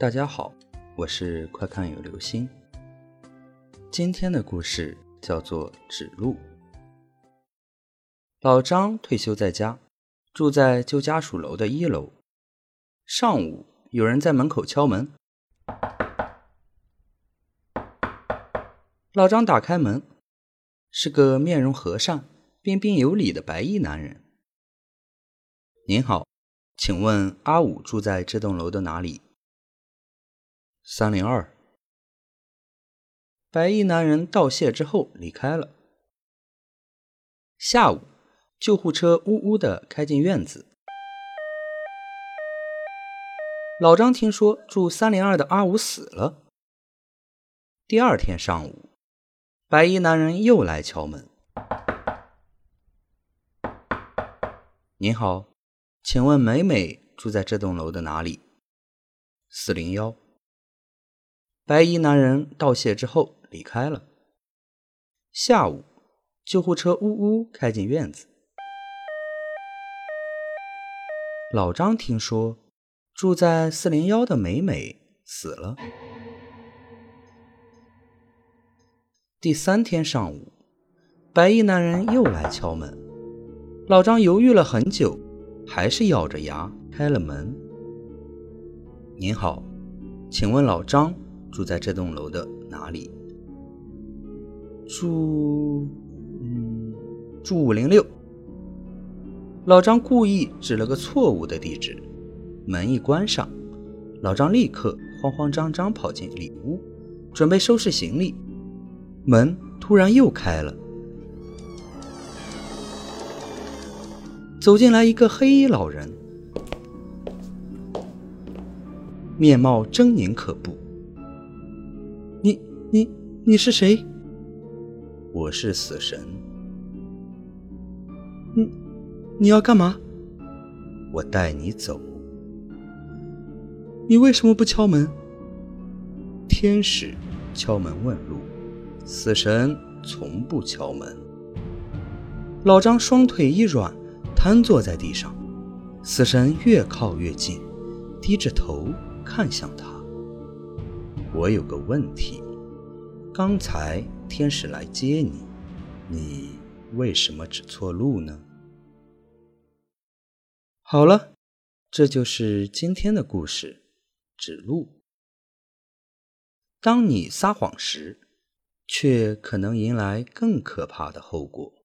大家好，我是快看有流星。今天的故事叫做《指路》。老张退休在家，住在旧家属楼的一楼。上午，有人在门口敲门。老张打开门，是个面容和善、彬彬有礼的白衣男人。您好。请问阿五住在这栋楼的哪里？三零二。白衣男人道谢之后离开了。下午，救护车呜呜的开进院子。老张听说住三零二的阿五死了。第二天上午，白衣男人又来敲门。您好。请问美美住在这栋楼的哪里？四零幺。白衣男人道谢之后离开了。下午，救护车呜呜开进院子。老张听说住在四零幺的美美死了。第三天上午，白衣男人又来敲门。老张犹豫了很久。还是咬着牙开了门。您好，请问老张住在这栋楼的哪里？住……嗯，住五零六。老张故意指了个错误的地址。门一关上，老张立刻慌慌张张跑进里屋，准备收拾行李。门突然又开了。走进来一个黑衣老人，面貌狰狞可怖。你、你、是谁？我是死神。你、你要干嘛？我带你走。你为什么不敲门？天使敲门问路，死神从不敲门。老张双腿一软。瘫坐在地上，死神越靠越近，低着头看向他。我有个问题，刚才天使来接你，你为什么指错路呢？好了，这就是今天的故事，指路。当你撒谎时，却可能迎来更可怕的后果。